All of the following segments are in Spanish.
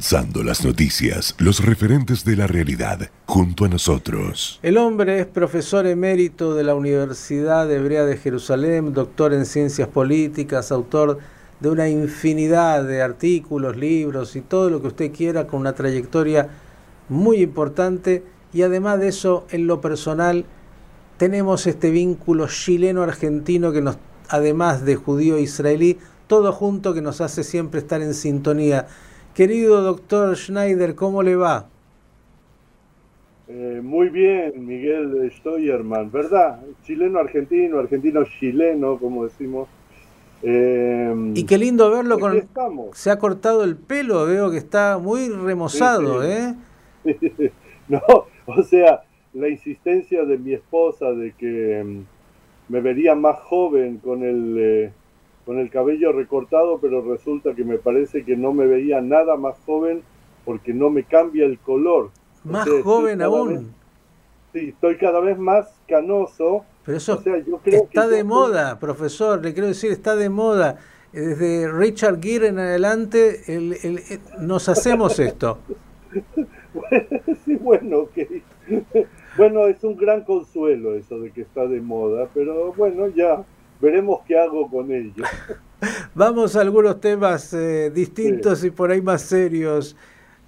Las noticias, los referentes de la realidad, junto a nosotros. El hombre es profesor emérito de la Universidad Hebrea de Jerusalén, doctor en ciencias políticas, autor de una infinidad de artículos, libros y todo lo que usted quiera, con una trayectoria muy importante y además de eso, en lo personal, tenemos este vínculo chileno-argentino que nos, además de judío-israelí, todo junto que nos hace siempre estar en sintonía. Querido doctor Schneider, ¿cómo le va? Eh, muy bien, Miguel Steuermann, ¿verdad? Chileno-argentino, argentino-chileno, como decimos. Eh, y qué lindo verlo con... Se ha cortado el pelo, veo que está muy remozado, ¿eh? no, o sea, la insistencia de mi esposa de que mm, me vería más joven con el... Eh, con el cabello recortado, pero resulta que me parece que no me veía nada más joven porque no me cambia el color. Más joven aún. sí, estoy cada vez más canoso. Pero eso está de moda, profesor, le quiero decir, está de moda. Desde Richard Gere en adelante nos hacemos esto. sí, bueno, bueno, es un gran consuelo eso de que está de moda, pero bueno, ya veremos qué hago con ello. Vamos a algunos temas eh, distintos y por ahí más serios.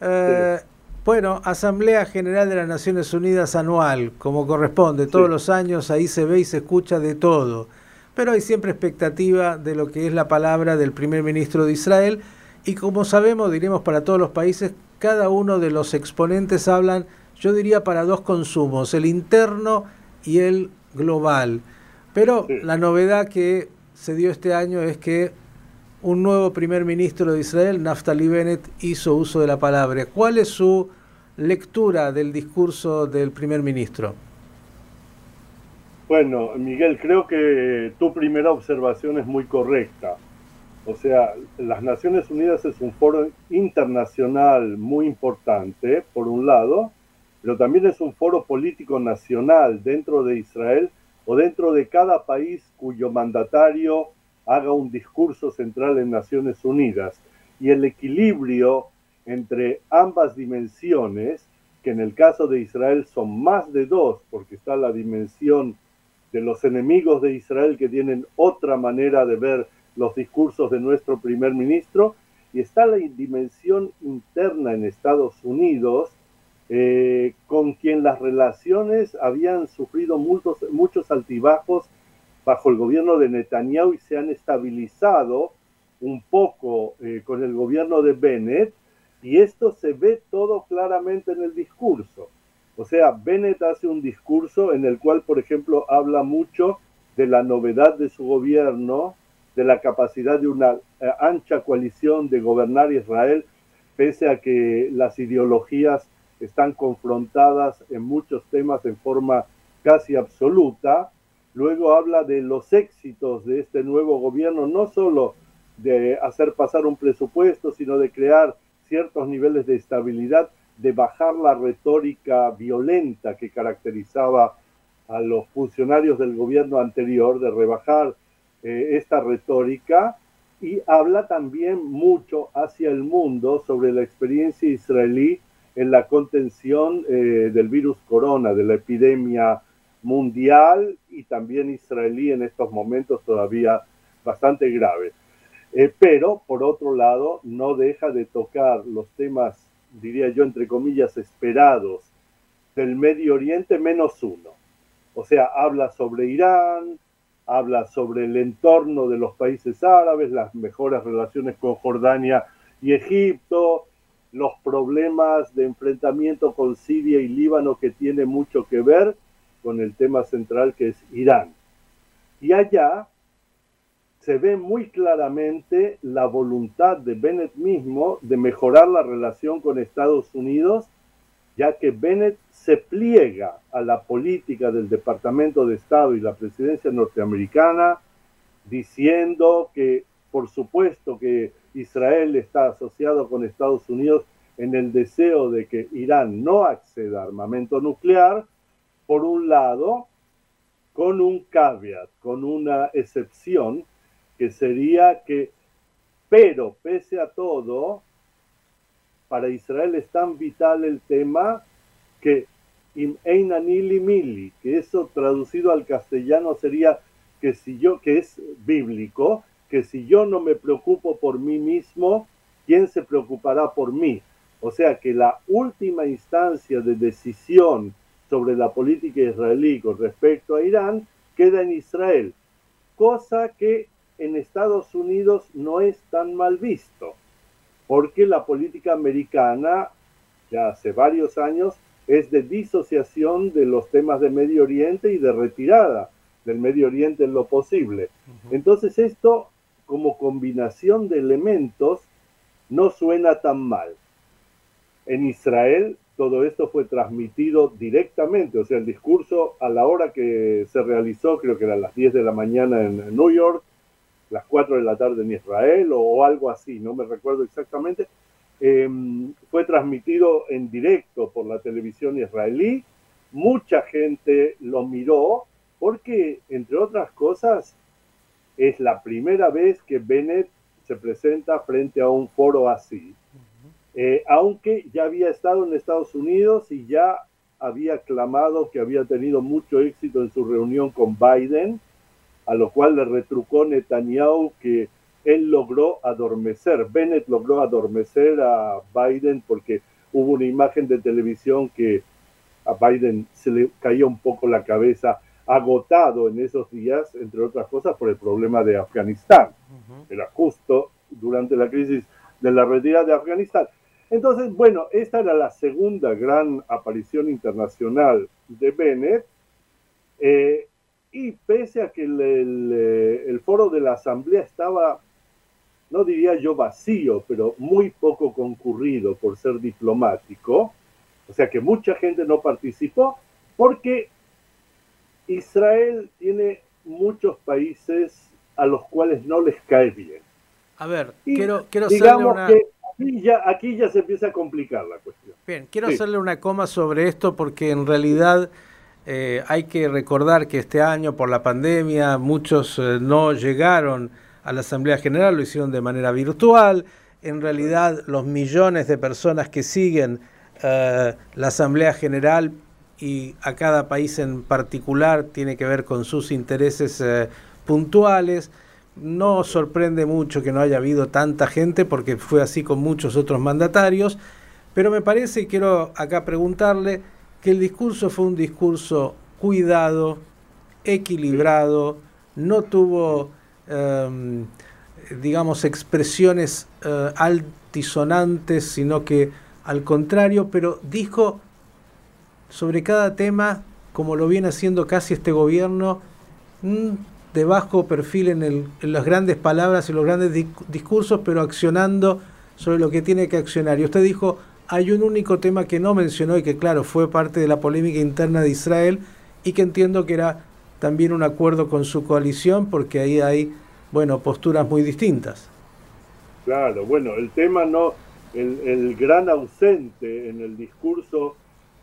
Eh, bueno, Asamblea General de las Naciones Unidas anual, como corresponde, todos los años ahí se ve y se escucha de todo, pero hay siempre expectativa de lo que es la palabra del primer ministro de Israel y como sabemos, diremos para todos los países, cada uno de los exponentes hablan, yo diría, para dos consumos, el interno y el global. Pero la novedad que se dio este año es que un nuevo primer ministro de Israel, Naftali Bennett, hizo uso de la palabra. ¿Cuál es su lectura del discurso del primer ministro? Bueno, Miguel, creo que tu primera observación es muy correcta. O sea, las Naciones Unidas es un foro internacional muy importante, por un lado, pero también es un foro político nacional dentro de Israel o dentro de cada país cuyo mandatario haga un discurso central en Naciones Unidas. Y el equilibrio entre ambas dimensiones, que en el caso de Israel son más de dos, porque está la dimensión de los enemigos de Israel que tienen otra manera de ver los discursos de nuestro primer ministro, y está la dimensión interna en Estados Unidos, eh, con quien las relaciones habían sufrido muchos, muchos altibajos bajo el gobierno de Netanyahu y se han estabilizado un poco eh, con el gobierno de Bennett, y esto se ve todo claramente en el discurso. O sea, Bennett hace un discurso en el cual, por ejemplo, habla mucho de la novedad de su gobierno, de la capacidad de una eh, ancha coalición de gobernar Israel, pese a que las ideologías están confrontadas en muchos temas en forma casi absoluta. Luego habla de los éxitos de este nuevo gobierno, no solo de hacer pasar un presupuesto, sino de crear ciertos niveles de estabilidad, de bajar la retórica violenta que caracterizaba a los funcionarios del gobierno anterior, de rebajar eh, esta retórica y habla también mucho hacia el mundo sobre la experiencia israelí en la contención eh, del virus corona, de la epidemia mundial y también israelí en estos momentos todavía bastante grave. Eh, pero, por otro lado, no deja de tocar los temas, diría yo, entre comillas, esperados del Medio Oriente menos uno. O sea, habla sobre Irán, habla sobre el entorno de los países árabes, las mejores relaciones con Jordania y Egipto, los problemas de enfrentamiento con Siria y Líbano que tiene mucho que ver con el tema central que es Irán. Y allá se ve muy claramente la voluntad de Bennett mismo de mejorar la relación con Estados Unidos, ya que Bennett se pliega a la política del Departamento de Estado y la presidencia norteamericana, diciendo que por supuesto que Israel está asociado con Estados Unidos en el deseo de que Irán no acceda a armamento nuclear, por un lado, con un caveat, con una excepción, que sería que, pero pese a todo, para Israel es tan vital el tema que mili, que eso traducido al castellano sería que si yo, que es bíblico, que si yo no me preocupo por mí mismo, ¿quién se preocupará por mí? O sea que la última instancia de decisión sobre la política israelí con respecto a Irán queda en Israel, cosa que en Estados Unidos no es tan mal visto, porque la política americana ya hace varios años es de disociación de los temas de Medio Oriente y de retirada del Medio Oriente en lo posible. Entonces esto, como combinación de elementos, no suena tan mal. En Israel todo esto fue transmitido directamente, o sea, el discurso a la hora que se realizó, creo que era a las 10 de la mañana en New York, las 4 de la tarde en Israel o, algo así, no me recuerdo exactamente, em, fue transmitido en directo por la televisión israelí, mucha gente lo miró porque, entre otras cosas, es la primera vez que Bennett se presenta frente a un foro así. Eh, aunque ya había estado en Estados Unidos y ya había clamado que había tenido mucho éxito en su reunión con Biden, a lo cual le retrucó Netanyahu que él logró adormecer, Bennett logró adormecer a Biden porque hubo una imagen de televisión que a Biden se le caía un poco la cabeza agotado en esos días, entre otras cosas, por el problema de Afganistán. Era justo durante la crisis de la retirada de Afganistán. Entonces, bueno, esta era la segunda gran aparición internacional de Bennett. Eh, y pese a que el, el, foro de la Asamblea estaba, no diría yo vacío, pero muy poco concurrido por ser diplomático, o sea que mucha gente no participó, porque Israel tiene muchos países a los cuales no les cae bien. A ver, quiero, quiero hacerle una... que aquí ya, aquí ya se empieza a complicar la cuestión. Bien, quiero hacerle una coma sobre esto porque en realidad eh, hay que recordar que este año por la pandemia muchos eh, no llegaron a la Asamblea General, lo hicieron de manera virtual. En realidad los millones de personas que siguen eh, la Asamblea General y a cada país en particular tiene que ver con sus intereses puntuales. No sorprende mucho que no haya habido tanta gente porque fue así con muchos otros mandatarios, pero me parece, y quiero acá preguntarle, que el discurso fue un discurso cuidado, equilibrado, no tuvo, em, digamos, expresiones eh, altisonantes, sino que al contrario, pero dijo sobre cada tema, como lo viene haciendo casi este gobierno, mm, de bajo perfil en, el, las grandes palabras y los grandes discursos, pero accionando sobre lo que tiene que accionar. Y usted dijo, hay un único tema que no mencionó y que claro fue parte de la polémica interna de Israel y que entiendo que era también un acuerdo con su coalición porque ahí hay, bueno, posturas muy distintas. Claro, bueno, el tema no, el, el gran ausente en el discurso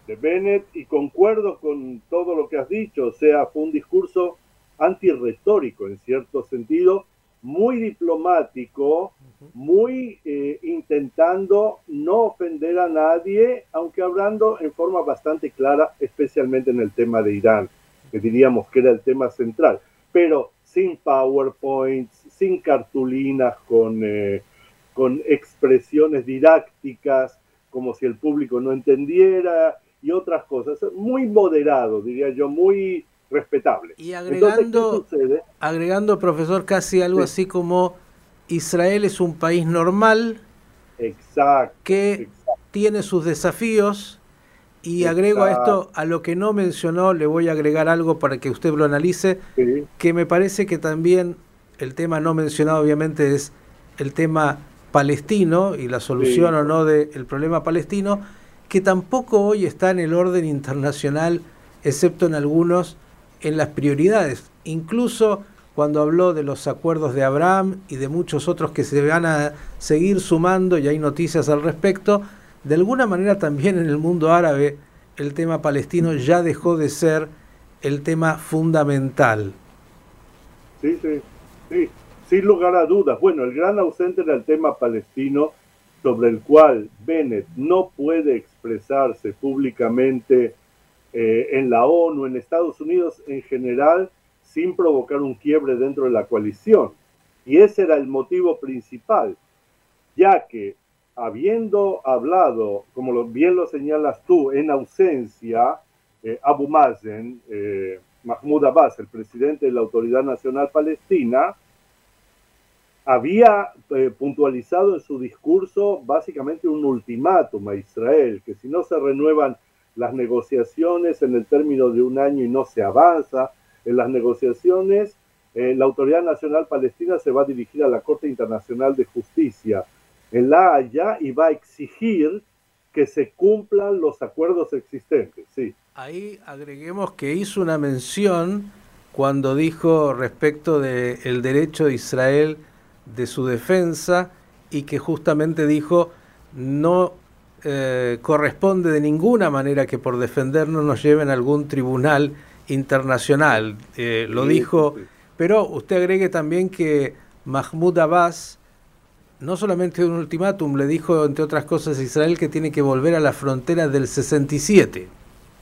de Bennett y concuerdo con todo lo que has dicho, o sea, fue un discurso antirretórico en cierto sentido, muy diplomático, muy eh, intentando no ofender a nadie, aunque hablando en forma bastante clara, especialmente en el tema de Irán, que diríamos que era el tema central, pero sin PowerPoints, sin cartulinas con, eh, con expresiones didácticas, como si el público no entendiera y otras cosas. Muy moderado, diría yo, muy respetable. Y agregando, agregando profesor, casi algo así como Israel es un país normal que tiene sus desafíos y agrego a esto, a lo que no mencionó, le voy a agregar algo para que usted lo analice, que me parece que también el tema no mencionado obviamente es el tema palestino y la solución o no del problema palestino, que tampoco hoy está en el orden internacional, excepto en algunos en las prioridades. Incluso cuando habló de los acuerdos de Abraham y de muchos otros que se van a seguir sumando y hay noticias al respecto, de alguna manera también en el mundo árabe el tema palestino ya dejó de ser el tema fundamental. Sí, sí, sí, sin lugar a dudas. Bueno, el gran ausente era el tema palestino sobre el cual Bennett no puede expresarse públicamente eh, en la ONU, en Estados Unidos en general, sin provocar un quiebre dentro de la coalición. Y ese era el motivo principal, ya que habiendo hablado, como bien lo señalas tú, en ausencia, eh, Abu Mazen, eh, Mahmoud Abbas, el presidente de la Autoridad Nacional Palestina, había puntualizado en su discurso básicamente un ultimátum a Israel, que si no se renuevan las negociaciones en el término de un año y no se avanza en las negociaciones, eh, la Autoridad Nacional Palestina se va a dirigir a la Corte Internacional de Justicia en La Haya y va a exigir que se cumplan los acuerdos existentes. Sí. Ahí agreguemos que hizo una mención cuando dijo respecto del derecho de Israel de su defensa y que justamente dijo no eh, corresponde de ninguna manera que por defendernos nos lleven a algún tribunal internacional. Eh, lo dijo, pero usted agregue también que Mahmoud Abbas no solamente un ultimátum, le dijo entre otras cosas a Israel que tiene que volver a la frontera del 67.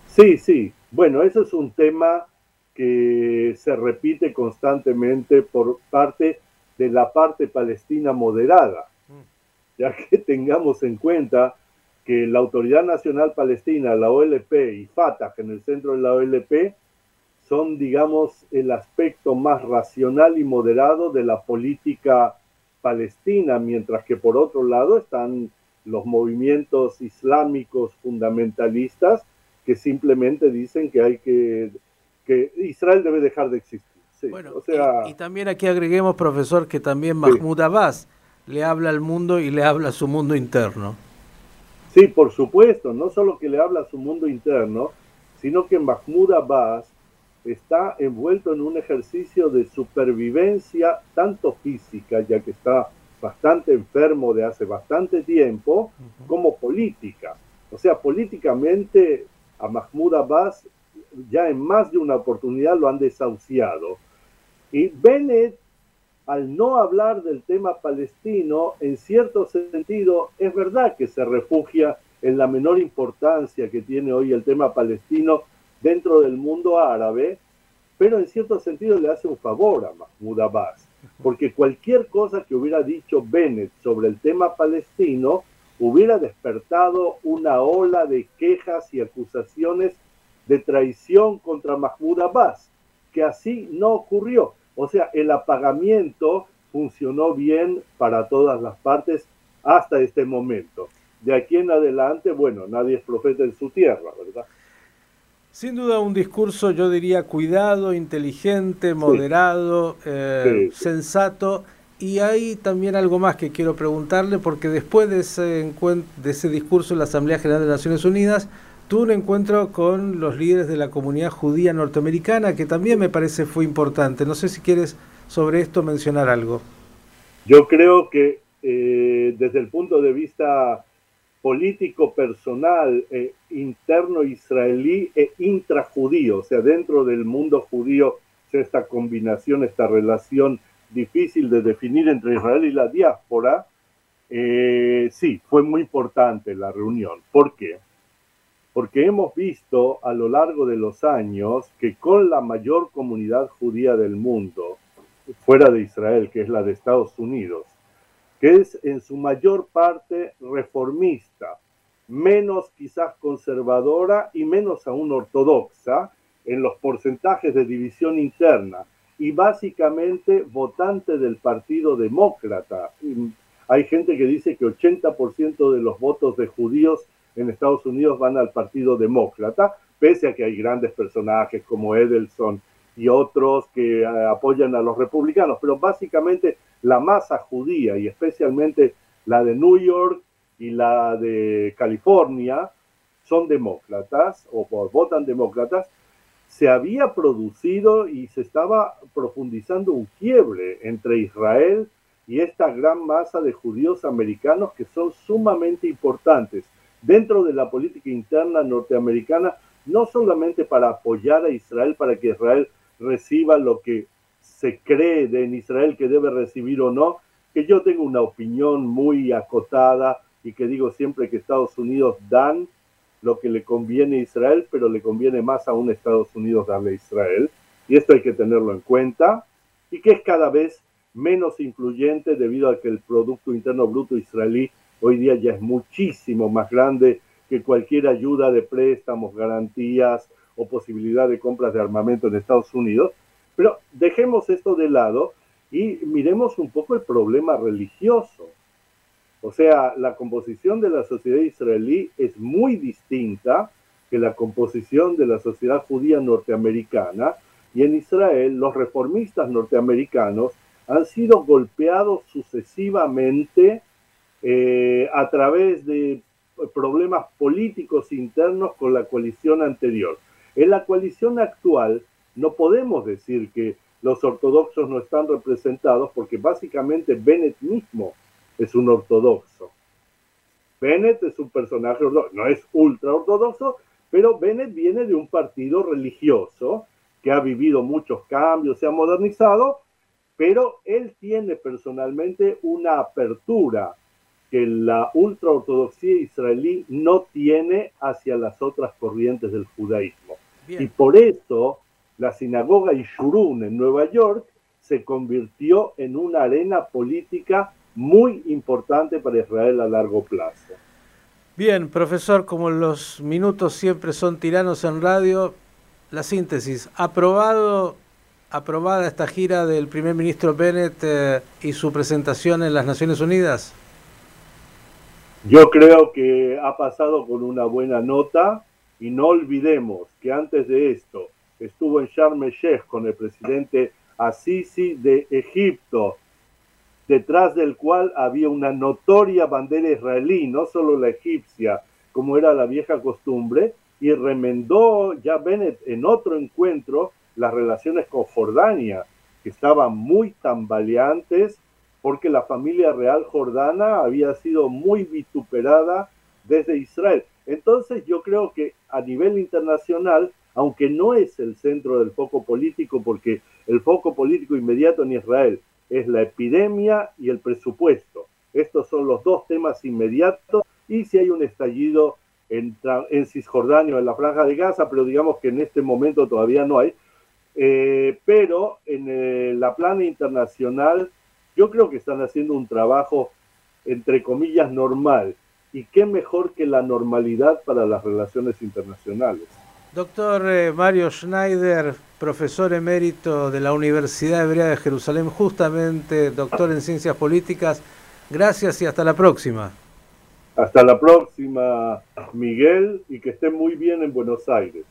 Sí, sí. Bueno, eso es un tema que se repite constantemente por parte de la parte palestina moderada, mm. ya que tengamos en cuenta que la Autoridad Nacional Palestina, la OLP y Fatah en el centro de la OLP son, digamos, el aspecto más racional y moderado de la política palestina, mientras que por otro lado están los movimientos islámicos fundamentalistas que simplemente dicen que hay que, que Israel debe dejar de existir bueno, y, también aquí agreguemos, profesor, que también Mahmoud Abbas le habla al mundo y le habla a su mundo interno. Sí, por supuesto, no solo que le habla a su mundo interno, sino que Mahmoud Abbas está envuelto en un ejercicio de supervivencia, tanto física, ya que está bastante enfermo de hace bastante tiempo, como política. O sea, políticamente a Mahmoud Abbas ya en más de una oportunidad lo han desahuciado. Y Bennett, al no hablar del tema palestino, en cierto sentido, es verdad que se refugia en la menor importancia que tiene hoy el tema palestino dentro del mundo árabe, pero en cierto sentido le hace un favor a Mahmoud Abbas, porque cualquier cosa que hubiera dicho Bennett sobre el tema palestino hubiera despertado una ola de quejas y acusaciones de traición contra Mahmoud Abbas, que así no ocurrió. O sea, el apagamiento funcionó bien para todas las partes hasta este momento. De aquí en adelante, bueno, nadie es profeta en su tierra, ¿verdad? Sin duda un discurso, yo diría, cuidado, inteligente, moderado, eh, sensato. Y hay también algo más que quiero preguntarle, porque después de ese, de ese discurso en la Asamblea General de Naciones Unidas, tuvo un encuentro con los líderes de la comunidad judía norteamericana, que también me parece fue importante. No sé si quieres sobre esto mencionar algo. Yo creo que eh, desde el punto de vista político personal, eh, interno israelí e intrajudío, o sea, dentro del mundo judío, esta combinación, esta relación difícil de definir entre Israel y la diáspora, eh, sí, fue muy importante la reunión. ¿Por qué? Porque hemos visto a lo largo de los años que con la mayor comunidad judía del mundo, fuera de Israel, que es la de Estados Unidos, que es en su mayor parte reformista, menos quizás conservadora y menos aún ortodoxa en los porcentajes de división interna y básicamente votante del Partido Demócrata. Hay gente que dice que 80% de los votos de judíos en Estados Unidos van al Partido Demócrata, pese a que hay grandes personajes como Edelson y otros que eh, apoyan a los republicanos, pero básicamente la masa judía y especialmente la de New York y la de California son demócratas o votan demócratas, se había producido y se estaba profundizando un quiebre entre Israel y esta gran masa de judíos americanos que son sumamente importantes dentro de la política interna norteamericana, no solamente para apoyar a Israel, para que Israel reciba lo que se cree de en Israel que debe recibir o no, que yo tengo una opinión muy acotada y que digo siempre que Estados Unidos dan lo que le conviene a Israel, pero le conviene más a Estados Unidos darle a Israel. Y esto hay que tenerlo en cuenta. Y que es cada vez menos influyente debido a que el Producto Interno Bruto israelí hoy día ya es muchísimo más grande que cualquier ayuda de préstamos, garantías o posibilidad de compras de armamento en Estados Unidos. Pero dejemos esto de lado y miremos un poco el problema religioso. O sea, la composición de la sociedad israelí es muy distinta que la composición de la sociedad judía norteamericana y en Israel los reformistas norteamericanos han sido golpeados sucesivamente eh, a través de problemas políticos internos con la coalición anterior. En la coalición actual no podemos decir que los ortodoxos no están representados porque básicamente Bennett mismo es un ortodoxo. Bennett es un personaje no es ultra ortodoxo, pero Bennett viene de un partido religioso que ha vivido muchos cambios, se ha modernizado, pero él tiene personalmente una apertura que la ultraortodoxia israelí no tiene hacia las otras corrientes del judaísmo. Y por eso la sinagoga Ishurun en Nueva York se convirtió en una arena política muy importante para Israel a largo plazo. Bien, profesor, como los minutos siempre son tiranos en radio, la síntesis, aprobado, aprobada esta gira del primer ministro Bennett eh, y su presentación en las Naciones Unidas. Yo creo que ha pasado con una buena nota y no olvidemos que antes de esto estuvo en Sharm el Sheikh con el presidente Assisi de Egipto, detrás del cual había una notoria bandera israelí, no solo la egipcia, como era la vieja costumbre, y remendó ya Bennett en otro encuentro las relaciones con Jordania, que estaban muy tambaleantes porque la familia real jordana había sido muy vituperada desde Israel. Entonces yo creo que a nivel internacional, aunque no es el centro del foco político, porque el foco político inmediato en Israel es la epidemia y el presupuesto. Estos son los dos temas inmediatos y si hay un estallido en, Cisjordania o en la Franja de Gaza, pero digamos que en este momento todavía no hay. Eh, pero en eh, la plana internacional yo creo que están haciendo un trabajo, entre comillas, normal. Y qué mejor que la normalidad para las relaciones internacionales. Doctor eh, Mario Schneider, profesor emérito de la Universidad Hebrea de Jerusalén, justamente doctor en ciencias políticas, gracias y hasta la próxima. Hasta la próxima, Miguel, y que esté muy bien en Buenos Aires.